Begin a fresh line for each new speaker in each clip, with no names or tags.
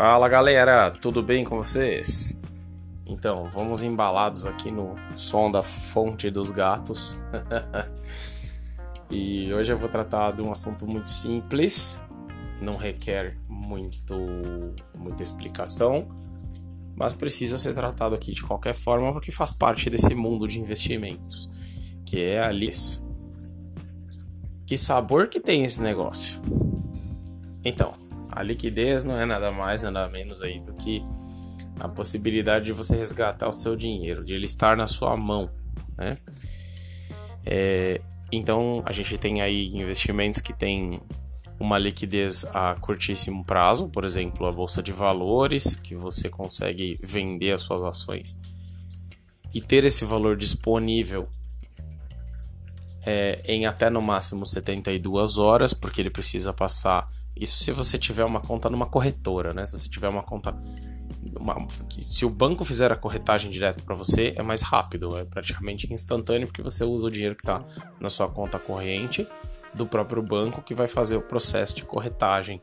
Fala galera, tudo bem com vocês? Então, vamos embalados aqui no som da fonte dos gatos. e hoje eu vou tratar de um assunto muito simples, não requer muito, muita explicação, mas precisa ser tratado aqui de qualquer forma porque faz parte desse mundo de investimentos, que é a LIS. Que sabor que tem esse negócio? Então, a liquidez não é nada mais, nada menos aí do que a possibilidade de você resgatar o seu dinheiro, de ele estar na sua mão, né? É, então a gente tem aí investimentos que têm uma liquidez a curtíssimo prazo, por exemplo, a bolsa de valores, que você consegue vender as suas ações e ter esse valor disponível é, em até no máximo 72 horas, porque ele precisa passar isso se você tiver uma conta numa corretora, né? Se você tiver uma conta. Uma, se o banco fizer a corretagem direto para você, é mais rápido, é praticamente instantâneo, porque você usa o dinheiro que está na sua conta corrente do próprio banco que vai fazer o processo de corretagem.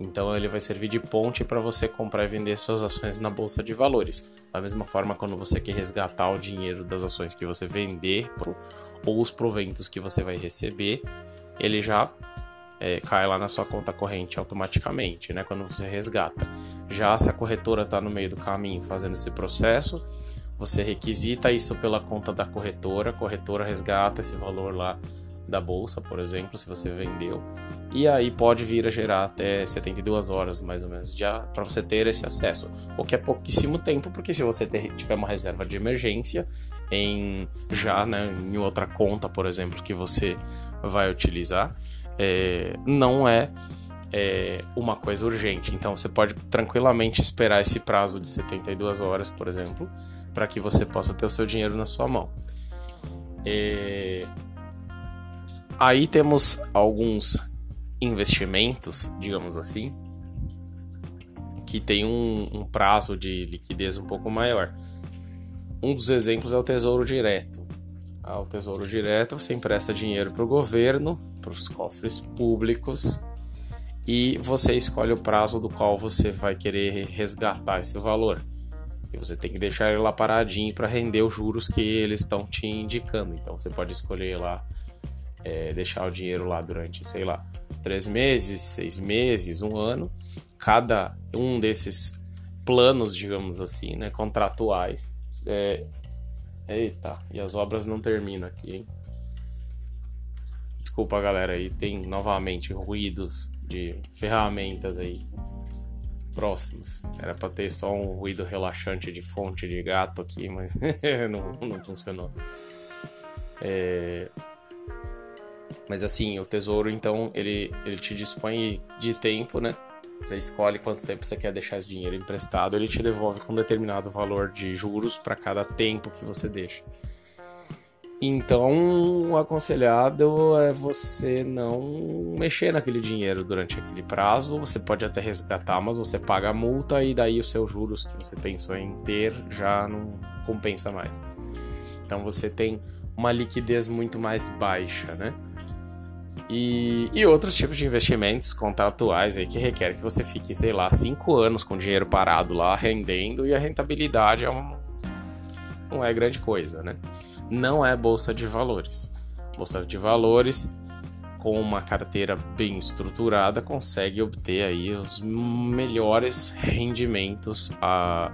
Então ele vai servir de ponte para você comprar e vender suas ações na bolsa de valores. Da mesma forma, quando você quer resgatar o dinheiro das ações que você vender ou os proventos que você vai receber, ele já é, cai lá na sua conta corrente automaticamente, né? Quando você resgata. Já se a corretora está no meio do caminho fazendo esse processo, você requisita isso pela conta da corretora, a corretora resgata esse valor lá da bolsa, por exemplo, se você vendeu, e aí pode vir a gerar até 72 horas mais ou menos para você ter esse acesso, o que é pouquíssimo tempo, porque se você ter, tiver uma reserva de emergência em já, né, em outra conta, por exemplo, que você vai utilizar, é, não é, é, uma coisa urgente. Então você pode tranquilamente esperar esse prazo de 72 horas, por exemplo, para que você possa ter o seu dinheiro na sua mão. É... Aí temos alguns investimentos, digamos assim, que tem um, um prazo de liquidez um pouco maior. Um dos exemplos é o Tesouro Direto. Ah, o Tesouro Direto você empresta dinheiro para o governo para os cofres públicos e você escolhe o prazo do qual você vai querer resgatar esse valor. E você tem que deixar ele lá paradinho para render os juros que eles estão te indicando. Então você pode escolher lá, é, deixar o dinheiro lá durante, sei lá, três meses, seis meses, um ano. Cada um desses planos, digamos assim, né, contratuais. É... Eita, e as obras não terminam aqui, hein? Desculpa, galera, aí tem novamente ruídos de ferramentas aí próximos. Era para ter só um ruído relaxante de fonte de gato aqui, mas não, não funcionou. É... Mas assim, o tesouro então ele, ele te dispõe de tempo, né? Você escolhe quanto tempo você quer deixar esse dinheiro emprestado, ele te devolve com um determinado valor de juros para cada tempo que você deixa. Então, o aconselhado é você não mexer naquele dinheiro durante aquele prazo. Você pode até resgatar, mas você paga a multa e daí os seus juros que você pensou em ter já não compensa mais. Então, você tem uma liquidez muito mais baixa, né? E, e outros tipos de investimentos contratuais aí que requer que você fique, sei lá, cinco anos com dinheiro parado lá rendendo e a rentabilidade é um, não é grande coisa, né? Não é bolsa de valores. Bolsa de valores com uma carteira bem estruturada consegue obter aí os melhores rendimentos a,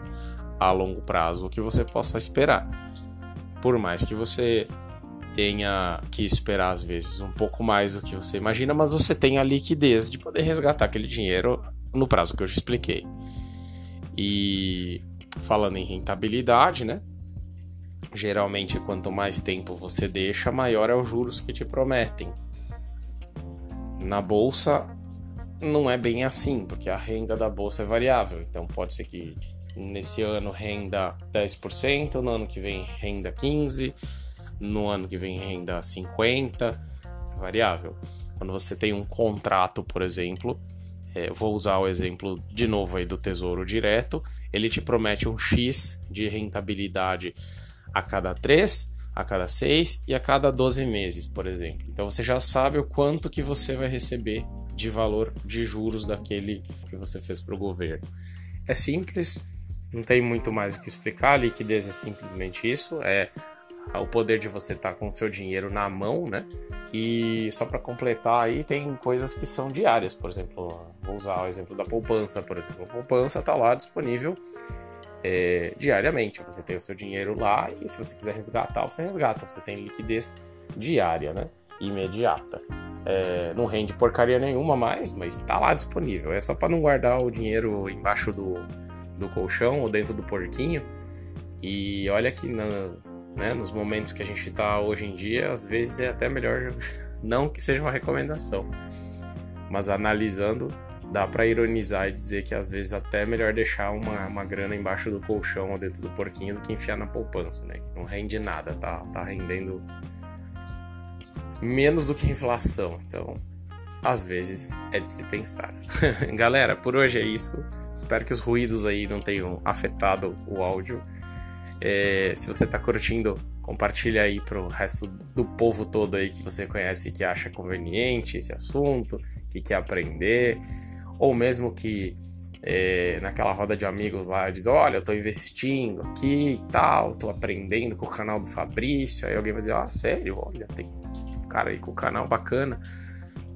a longo prazo que você possa esperar. Por mais que você tenha que esperar às vezes um pouco mais do que você imagina, mas você tem a liquidez de poder resgatar aquele dinheiro no prazo que eu já expliquei. E falando em rentabilidade, né? Geralmente, quanto mais tempo você deixa, maior é os juros que te prometem. Na bolsa, não é bem assim, porque a renda da bolsa é variável. Então, pode ser que nesse ano renda 10%, no ano que vem renda 15%, no ano que vem renda 50%, variável. Quando você tem um contrato, por exemplo, é, vou usar o exemplo de novo aí do Tesouro Direto, ele te promete um X de rentabilidade a cada 3, a cada 6 e a cada 12 meses, por exemplo. Então você já sabe o quanto que você vai receber de valor de juros daquele que você fez para o governo. É simples, não tem muito mais o que explicar. A liquidez é simplesmente isso: é o poder de você estar tá com o seu dinheiro na mão, né? E só para completar aí, tem coisas que são diárias, por exemplo, vou usar o exemplo da poupança, por exemplo. A poupança está lá disponível é, diariamente. Você tem o seu dinheiro lá e se você quiser resgatar, você resgata. Você tem liquidez diária, né? Imediata. É, não rende porcaria nenhuma mais, mas está lá disponível. É só para não guardar o dinheiro embaixo do, do colchão ou dentro do porquinho. E olha que na, né, nos momentos que a gente está hoje em dia, às vezes é até melhor, não que seja uma recomendação, mas analisando, dá para ironizar e dizer que às vezes até é melhor deixar uma, uma grana embaixo do colchão ou dentro do porquinho do que enfiar na poupança, né? Que não rende nada, tá, tá rendendo menos do que inflação. Então, às vezes é de se pensar. Galera, por hoje é isso. Espero que os ruídos aí não tenham afetado o áudio. É, se você está curtindo, compartilha aí pro resto do povo todo aí que você conhece que acha conveniente esse assunto, que quer aprender, ou mesmo que é, naquela roda de amigos lá diz, olha, eu estou investindo aqui e tal, estou aprendendo com o canal do Fabrício, aí alguém vai dizer, ah, sério, olha, tem um cara aí com o canal bacana.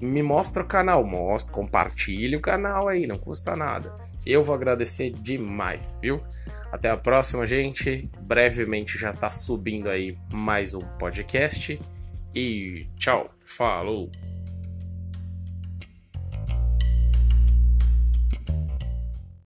Me mostra o canal, mostra, compartilhe o canal aí, não custa nada. Eu vou agradecer demais, viu? Até a próxima, gente. Brevemente já tá subindo aí mais um podcast. E tchau, falou!